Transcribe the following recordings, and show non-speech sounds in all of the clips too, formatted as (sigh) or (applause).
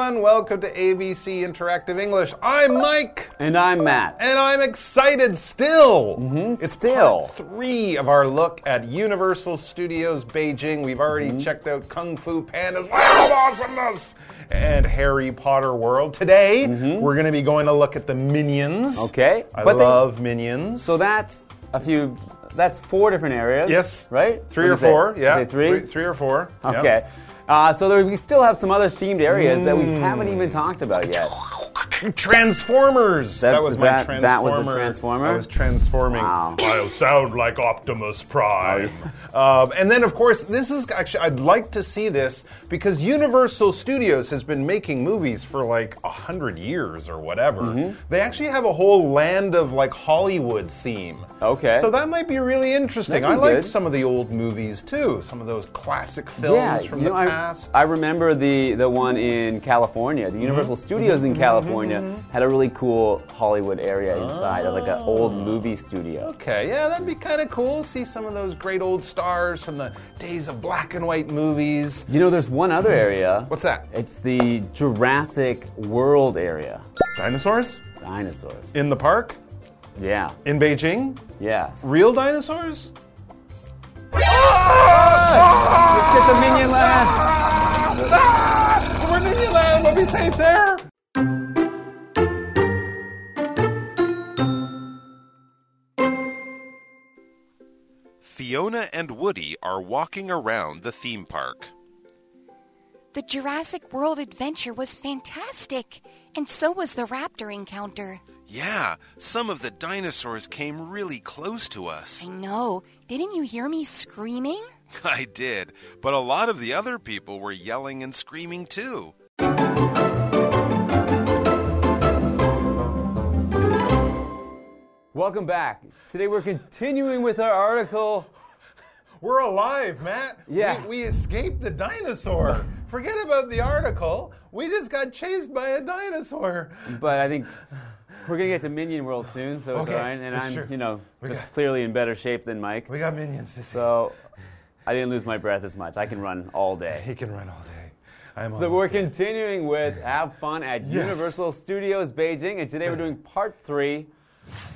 Everyone. Welcome to ABC Interactive English. I'm Mike. And I'm Matt. And I'm excited still. Mm-hmm, it's still. three of our look at Universal Studios Beijing. We've already Mm-hmm. checked out Kung Fu Panda's Land of Awesomeness and Harry Potter World. Today, we're going to be going to look at the Minions. Okay, I but they- love Minions. So that's a few. That's four different areas. yes. Right. Three or do you say? four. Yeah. Say three. Three or four. Okay. Uh, so there, we still have some other themed areas that we haven't even talked about yet. Transformers. That- That, was is my that- transformer. that was a transformer? I was transforming. Wow. I sound like Optimus Prime. um, and then, of course, this is actually I'd like to see this because Universal Studios has been making movies for like a hundred years or whatever. Mm-hmm. They actually have a whole land of like Hollywood theme. Okay. So that might be really interesting. That'd I like some of the old movies too. Some of those classic films Yeah, from you the know, I, past. I remember the the one in California. The Universal Mm-hmm. Studios in California Mm-hmm. had a really cool Hollywood area inside of like an old Oh. movie studio. Okay, yeah, that'd be kind of cool. See some of those great old stars from the days of black and white movies. You know, there's one other area. What's that? It's the Jurassic World area. Dinosaurs? Dinosaurs. In the park? Yeah. In Beijing? Yes. Real dinosaurs? Let's get the minion land. Ah! ah! We're in Disneyland, we'll be safe there. Fiona and Woody are walking around the theme park. The Jurassic World adventure was fantastic, and so was the raptor encounter. Yeah, some of the dinosaurs came really close to us. I know. Didn't you hear me screaming? (laughs) I did, but a lot of the other people were yelling and screaming too. Welcome back. Today we're continuing with our article. We're alive, Matt. Yeah. We, we escaped the dinosaur. (laughs) Forget about the article. We just got chased by a dinosaur. But I think we're gonna get to Minion World soon, so it's Okay, all right. And I'm, true. you know, We just got- clearly in better shape than Mike. We got minions to see. So I didn't lose my breath as much. I can run all day. He can run all day. I'm So we're continuing with Have Fun at Yes. Universal Studios Beijing, and today we're (laughs) doing part three.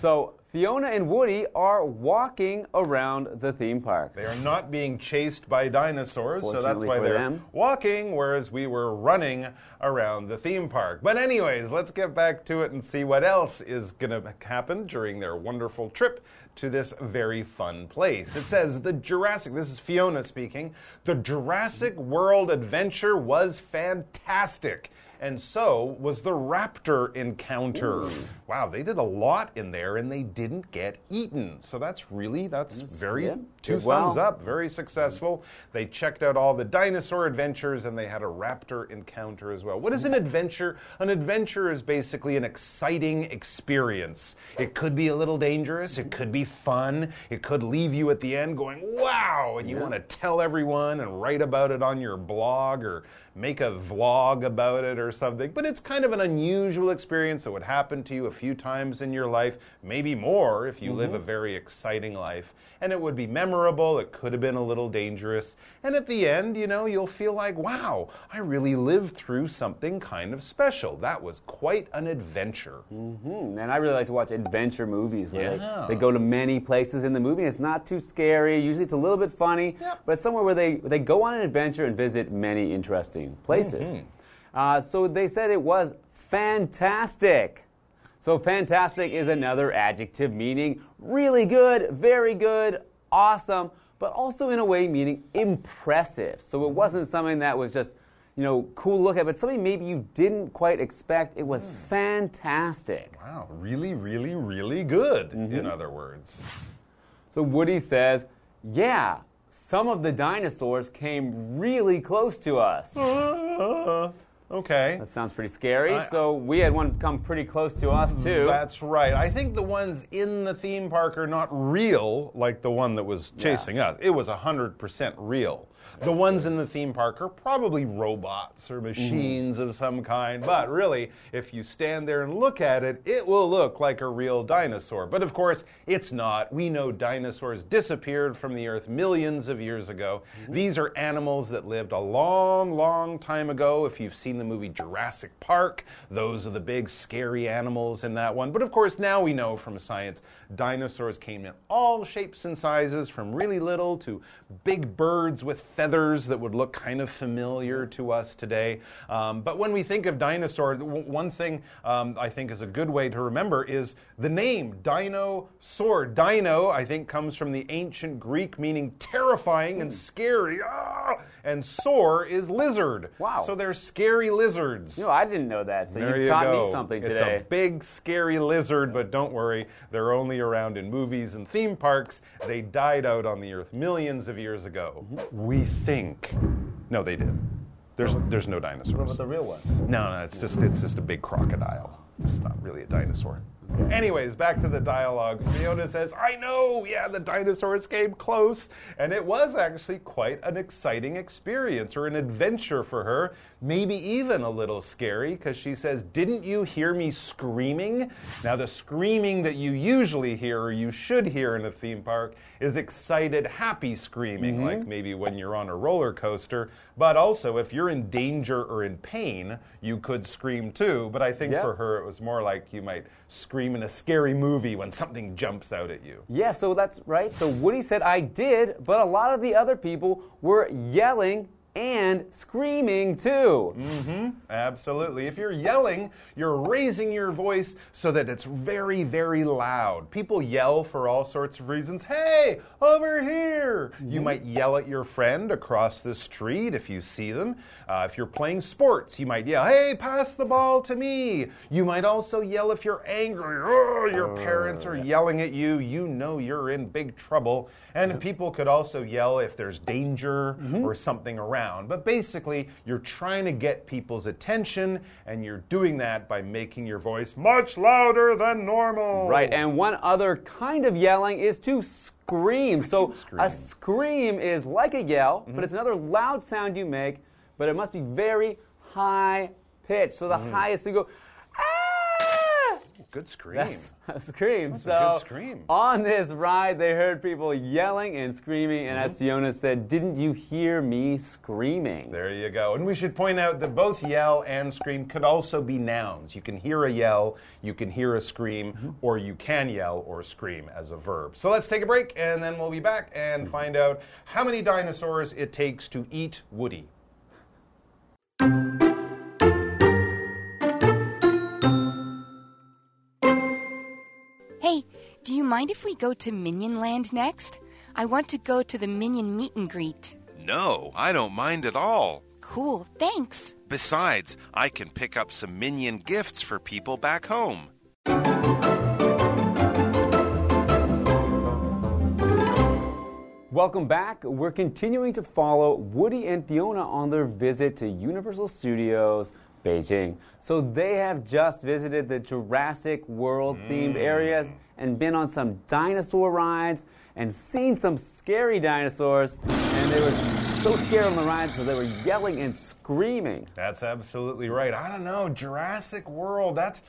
So Fiona and Woody are walking around the theme park. They are not being chased by dinosaurs, so that's why they're them. walking, whereas we were running around the theme park. But, anyways, let's get back to it and see what else is going to happen during their wonderful trip to this very fun place. It says the Jurassic, this is Fiona speaking, the Jurassic World adventure was fantastic. And so was the raptor encounter. Wow, they did a lot in there and they didn't get eaten. So that's really, that's very yeah, two did well. thumbs up. Very successful. They checked out all the dinosaur adventures and they had a raptor encounter as well. What is an adventure? An adventure is basically an exciting experience. It could be a little dangerous, it could be fun, it could leave you at the end going, wow, and you want to tell everyone and write about it on your blog or make a vlog about it or something. But it's kind of an unusual experience that would happen to you a few times in your life, maybe more if you live a very exciting life. And it would be memorable, it could have been a little dangerous. And at the end, you know, you'll feel like, wow, I really lived through something kind of special. That was quite an adventure. Hmm, and I really like to watch adventure movies where Yeah. they, they go to many places in the movie. It's not too scary. Usually it's a little bit funny, Yep. but it's somewhere where they, they go on an adventure and visit many interesting places. Mm-hmm. Uh, so they said it was fantastic. So fantastic is another adjective meaning really good, very good, awesome, but also in a way meaning impressive. So it wasn't something that was just, you know, cool look at, but something maybe you didn't quite expect. It Hmm. was fantastic. Wow, really, really, really good, Mm-hmm. in other words. So Woody says, Yeah, some of the dinosaurs came really close to us. (laughs) Uh, okay. That sounds pretty scary. I- so we had one come pretty close to us, too. That's right. I think the ones in the theme park are not real like the one that was chasing us. It was 100% real. The ones in the theme park are probably robots or mm-hmm. machines of some kind, but really, if you stand there and look at it, it will look like a real dinosaur. But of course, it's not. We know dinosaurs disappeared from the earth millions of years ago. Mm-hmm. These are animals that lived a long, long time ago. If you've seen the movie Jurassic Park, those are the big, scary animals in that one. But of course, now we know from science dinosaurs came in all shapes and sizes, from really little to big birds with feathers that would look kind of familiar to us today. Um, but when we think of dinosaur, w- one thing um, I think is a good way to remember is the name Dino, dinosaur. Dino, I think, comes from the ancient Greek meaning terrifying and scary. Ah! And sore is lizard. Wow. So they're scary lizards. No, I didn't know that. So There you you taught go. me something today. it's a big, scary lizard, but don't worry, they're only around in movies and theme parks. They died out on the Earth millions of years ago. Mm-hmm. We think. No, they did. There's, there's no dinosaurs. What about The real one? No, no, it's just it's just a big crocodile. It's not really a dinosaur. Anyways, back to the dialogue. Fiona says, I know, yeah, the dinosaurs came close. And it was actually quite an exciting experience or an adventure for her. Maybe even a little scary because she says, Didn't you hear me screaming? Now, the screaming that you usually hear or you should hear in a theme park is excited, happy screaming, mm-hmm. like maybe when you're on a roller coaster. But also, if you're in danger or in pain, you could scream too. But I think Yeah. for her, it was more like you might scream in a scary movie when something jumps out at you. Yeah, so that's right. So Woody said I did, but a lot of the other people were yelling and screaming too. Mm-hmm. Absolutely. If you're yelling, you're raising your voice so that it's very, very loud. People yell for all sorts of reasons. Hey, over here! You might yell at your friend across the street if you see them. Uh, if you're playing sports, you might yell, Hey, pass the ball to me! You might also yell if you're angry. Oh, your parents are yelling at you. You know you're in big trouble. And people could also yell if there's danger or something around. But basically, you're trying to get people's attention, and you're doing that by making your voice much louder than normal. Right, and one other kind of yelling is to scream. So scream. a scream is like a yell, but mm-hmm. it's another loud sound you make, but it must be very high pitched. So the mm-hmm. highest you go! Good scream. That's (laughs) a scream. a so good scream. on this ride, they heard people yelling and screaming, and Mm-hmm. as Fiona said, "Didn't you hear me screaming?" There you go. And we should point out that both yell and scream could also be nouns. You can hear a yell, you can hear a scream, or you can yell or scream as a verb. So let's take a break and then we'll be back and find out how many dinosaurs it takes to eat Woody. Mind if we go to Minion Land next? I want to go to the Minion meet and greet. No, I don't mind at all. Cool, thanks. Besides, I can pick up some minion gifts for people back home. Welcome back. We're continuing to follow Woody and Fiona on their visit to Universal Studios Beijing. So they have just visited the Jurassic World themed mm. areas and been on some dinosaur rides and seen some scary dinosaurs. And they were so scared on the ride, so they were yelling and screaming. That's absolutely right. I don't know, Jurassic World, that's.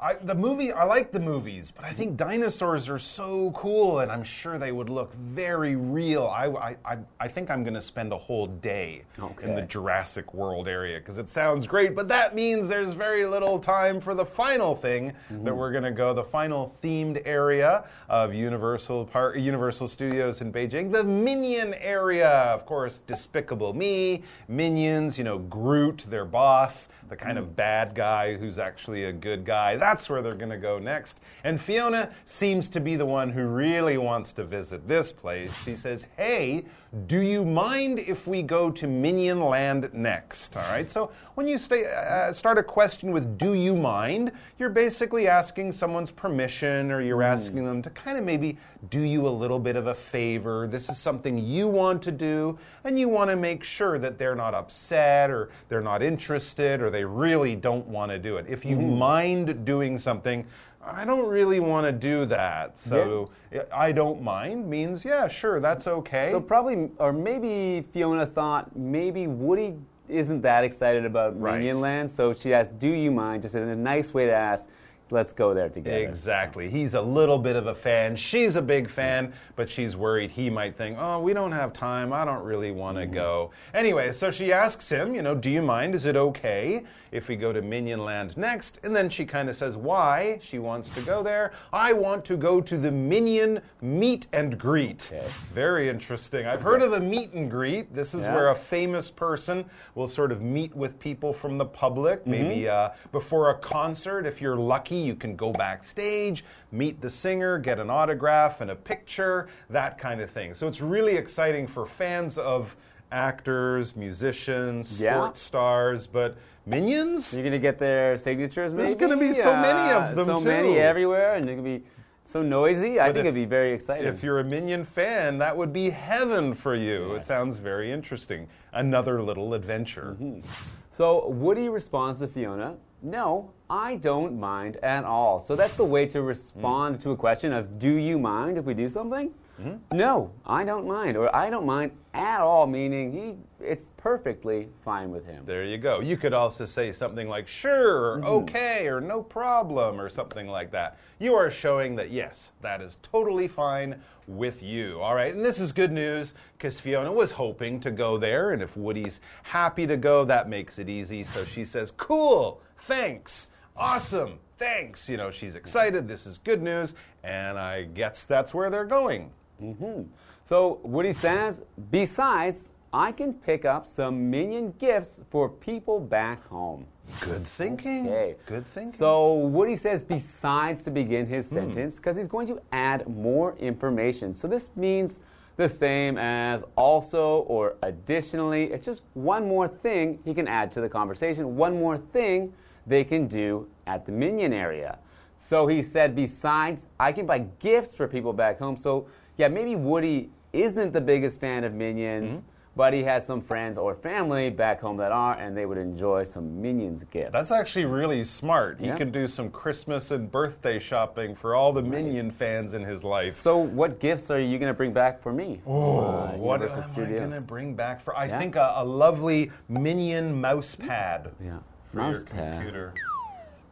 I, the movie, I like the movies, but I think dinosaurs are so cool, and I'm sure they would look very real. I, I, I, I think I'm going to spend a whole day in the Jurassic World area because it sounds great, but that means there's very little time for the final thing that mm-hmm. we're going to go, the final themed area of Universal Park, Universal Studios in Beijing, the Minion area. Of course, Despicable Me, Minions, you know, Gru, their boss, the kind of mm. bad guy who's actually a good guy. That's where they're going to go next. And Fiona seems to be the one who really wants to visit this place. She says, Hey, do you mind if we go to Minion Land next? All right. So when you stay, uh, start a question with "Do you mind?" you're basically asking someone's permission, or you're asking them to kind of maybe do you a little bit of a favor. This is something you want to do, and you want to make sure that they're not upset, or they're not interested, or they really don't want to do it. If you mind doing something. I don't really want to do that. So I don't mind means, yeah, sure, that's okay. So probably, or maybe Fiona thought maybe Woody isn't that excited about Right. Minion Land, so she asked, "Do you mind?" Just in a nice way to ask, "Let's go there together." Exactly. He's a little bit of a fan. She's a big fan, but she's worried he might think, oh, we don't have time. I don't really want to go. Anyway, so she asks him, you know, do you mind? Is it okay if we go to Minion Land next? And then she kind of says why she wants to go there. I want to go to the Minion meet and greet. Okay. Very interesting. I've heard of a meet and greet. This is Yeah. where a famous person will sort of meet with people from the public, maybe uh, before a concert. If you're lucky, you can go backstage, meet the singer, get an autograph and a picture, that kind of thing. So it's really exciting for fans of actors, musicians, Yeah. sports stars, but minions? You're gonna get their signatures. There's gonna be so many of them, So many everywhere, and they're gonna be so noisy. I But think if- it'd be very exciting. If you're a Minion fan, that would be heaven for you. It sounds very interesting. Another little adventure. Mm-hmm. So Woody responds to Fiona, No, I don't mind at all. So that's the way to hmm. respond to a question of Do you mind if we do something? Mm-hmm. No, I don't mind. Or I don't mind at all, meaning he it's perfectly fine with him. There you go. You could also say something like sure, or okay, or no problem, or something like that. You are showing that yes, that is totally fine with you. All right, and this is good news because Fiona was hoping to go there, and if Woody's happy to go, that makes it easy. So she says, cool, thanks, awesome, thanks. You know, she's excited. This is good news, and I guess that's where they're going. So Woody says, Besides, I can pick up some minion gifts for people back home. Good thinking. Okay. Good thinking. So Woody says besides to begin his Hmm. sentence because he's going to add more information. So this means the same as also or additionally. It's just one more thing he can add to the conversation, one more thing they can do at the minion area. So he said, besides, I can buy gifts for people back home. So yeah, maybe Woody isn't the biggest fan of minions. Hmm. But he has some friends or family back home that are, and they would enjoy some Minions gifts. That's actually really smart. He Yeah. can do some Christmas and birthday shopping for all the Minion fans in his life. So, what gifts are you going to bring back for me? Oh, Uh, what am Universal I going to bring back for? I Yeah? think a, a lovely Minion mouse pad Yeah, for mouse your pad. computer.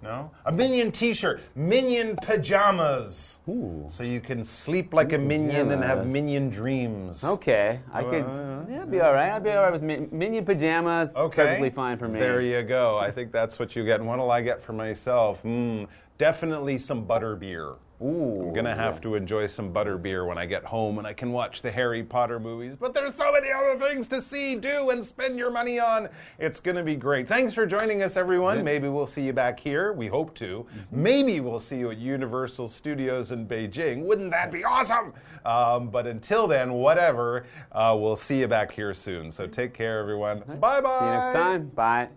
No, a Minion T-shirt, Minion pajamas, Ooh. so you can sleep like a minion and have. Minion dreams. Okay, I could. Uh, yeah, be all right. I'd be all right with mi- Minion pajamas. Okay. perfectly fine for me. There you go. I think that's what you get. And what'll I get for myself? Mm, definitely some butter beer. Ooh, I'm gonna have yes. to enjoy some butter beer when I get home and I can watch the Harry Potter movies. But there's so many other things to see, do, and spend your money on. It's gonna be great. Thanks for joining us, everyone. Maybe we'll see you back here. We hope to. Mm-hmm. Maybe we'll see you at Universal Studios in Beijing. Wouldn't that be awesome? Um, but until then, whatever. Uh, we'll see you back here soon. So take care, everyone. Bye bye. See you next time. Bye.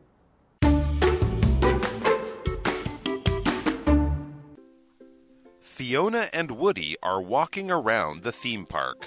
Fiona and Woody are walking around the theme park.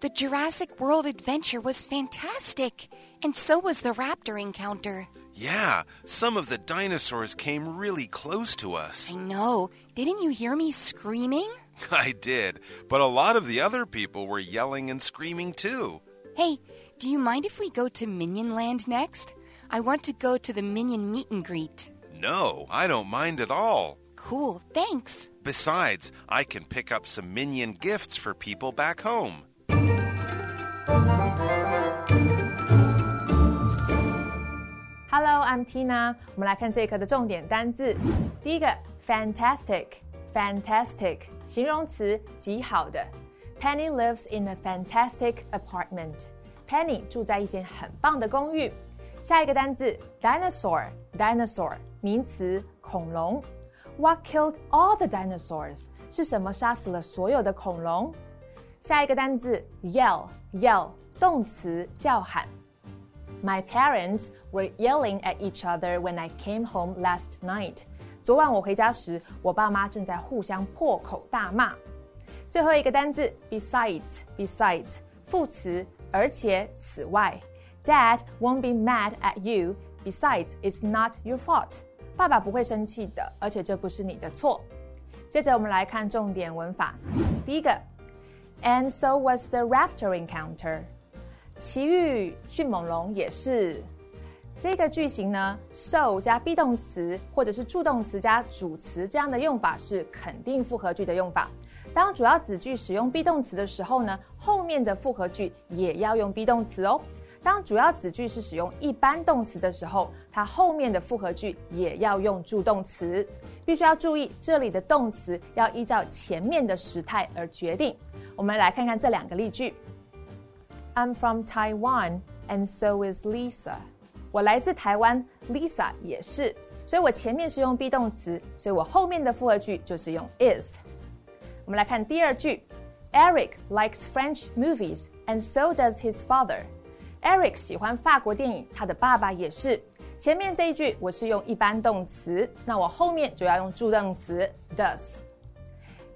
The Jurassic World adventure was fantastic, and so was the raptor encounter. Yeah, some of the dinosaurs came really close to us. I know. Didn't you hear me screaming? (laughs) I did, but a lot of the other people were yelling and screaming too. Hey, do you mind if we go to Minion Land next? I want to go to the Minion meet and greet. No, I don't mind at all. Cool, thanks. Besides, I can pick up some minion gifts for people back home. Hello, I'm Tina。我们来看这一课的重点单字。第一个，fantastic，fantastic，形容词，极好的。Penny lives in a fantastic apartment. Penny 住在一间很棒的公寓。下一个单字，dinosaur，dinosaur，名词，恐龙。 What killed all the dinosaurs？是什么杀死了所有的恐龙？下一个单字，yell，yell，动词，叫喊。My parents were yelling at each other when I came home last night. 昨晚我回家时，我爸妈正在互相破口大骂。最后一个单字，besides，besides，副词，而且，此外。Dad won't be mad at you. Besides, it's not your fault. 爸爸不会生气的，而且这不是你的错。接着我们来看重点文法，第一个，And so was the raptor encounter。奇遇迅猛龙也是。这个句型呢，so 加 be 动词或者是助动词加主词这样的用法是肯定复合句的用法。当主要子句使用 be 动词的时候呢，后面的复合句也要用 be 动词哦。当主要子句是使用一般动词的时候，它后面的复合句也要用助动词。必须要注意，这里的动词要依照前面的时态而决定。我们来看看这两个例句：I'm from Taiwan, and so is Lisa。我来自台湾，Lisa 也是。所以我前面是用 be 动词，所以我后面的复合句就是用 is。我们来看第二句：Eric likes French movies, and so does his father. Eric 喜欢法国电影，他的爸爸也是。前面这一句我是用一般动词，那我后面就要用助动词 does。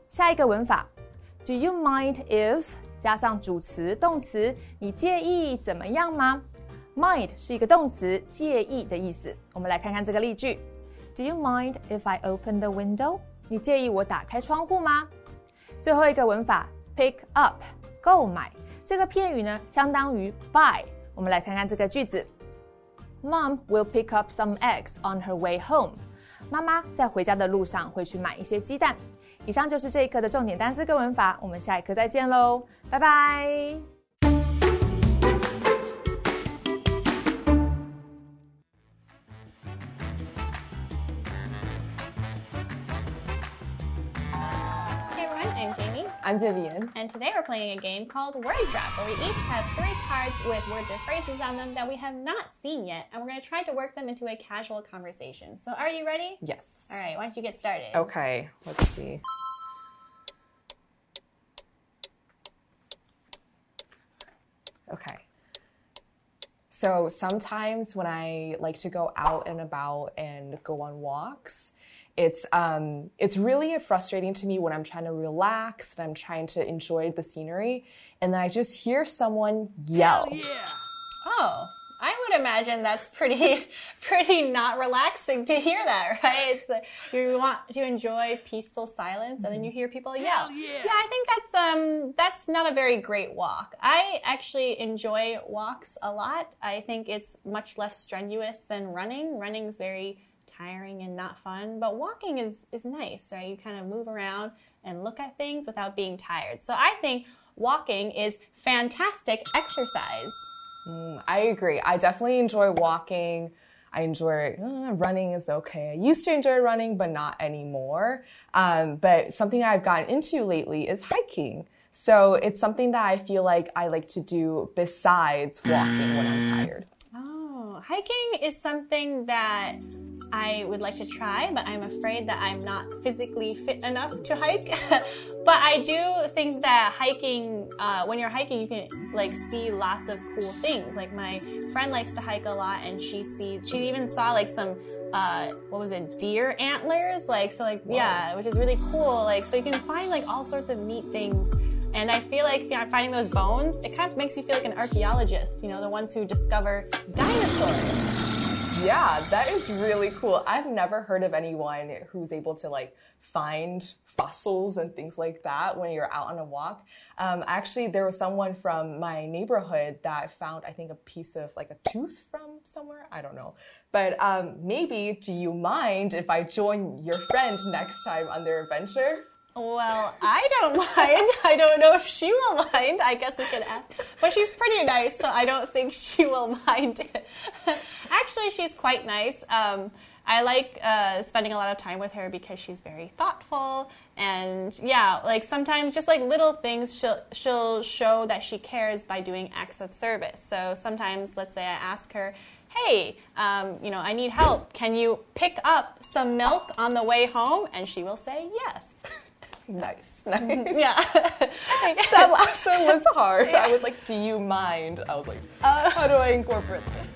下一个文法，Do you mind if 加上主词动词，你介意怎么样吗？Mind 是一个动词，介意的意思。我们来看看这个例句：Do you mind if I open the window？你介意我打开窗户吗？最后一个文法，pick up 购买这个片语呢，相当于 buy。我们来看看这个句子：Mom will pick up some eggs on her way home。妈妈在回家的路上会去买一些鸡蛋。以上就是这一课的重点单词跟文法，我们下一课再见喽，拜拜。I'm Vivian. And today we're playing a game called Word Trap, where we each have three cards with words or phrases on them that we have not seen yet, and we're going to try to work them into a casual conversation. So, are you ready? Yes. All right, why don't you get started? Okay, let's see. Okay. So sometimes when I like to go out and about and go on walks, it's um, it's really frustrating to me when I'm trying to relax and I'm trying to enjoy the scenery, and then I just hear someone yell. Yeah. Oh, I would imagine that's pretty (laughs) pretty not relaxing to hear that, (laughs) right? It's like you want to enjoy peaceful silence, and then you hear people yell. yeah. yeah, I think that's um that's not a very great walk. I actually enjoy walks a lot. I think it's much less strenuous than running. Running's very tiring and not fun, but walking is is nice, right? You kind of move around and look at things without being tired. So I think walking is fantastic exercise. Mm, I agree. I definitely enjoy walking. I enjoy uh, running is okay. I used to enjoy running, but not anymore. Um, but something I've gotten into lately is hiking. So it's something that I feel like I like to do besides walking when I'm tired. Oh, hiking is something that I would like to try, but I'm afraid that I'm not physically fit enough to hike. (laughs) but I do think that hiking, uh, when you're hiking, you can like see lots of cool things. Like my friend likes to hike a lot, and she sees, she even saw like some, uh, what was it, deer antlers? Like so, like yeah, which is really cool. Like so, you can find like all sorts of neat things. And I feel like you know, finding those bones, it kind of makes you feel like an archaeologist. You know, the ones who discover dinosaurs. Yeah, that is really cool. I've never heard of anyone who's able to like find fossils and things like that when you're out on a walk. Um, actually, there was someone from my neighborhood that found, I think, a piece of like a tooth from somewhere. I don't know. But um, maybe, do you mind if I join your friend next time on their adventure? Well, I don't (laughs) mind. I don't know if she will mind. I guess we could ask. But she's pretty nice, so I don't think (laughs) she will mind it. (laughs) Actually, she's quite nice. Um, I like uh, spending a lot of time with her because she's very thoughtful and yeah, like sometimes just like little things she'll she'll show that she cares by doing acts of service. So sometimes, let's say I ask her, "Hey, um, you know, I need help. Can you pick up some milk on the way home?" And she will say yes. Nice, (laughs) mm-hmm. nice. Yeah. (laughs) that last one was (laughs) hard. I was like, do you mind? I was like, uh, how do I incorporate this?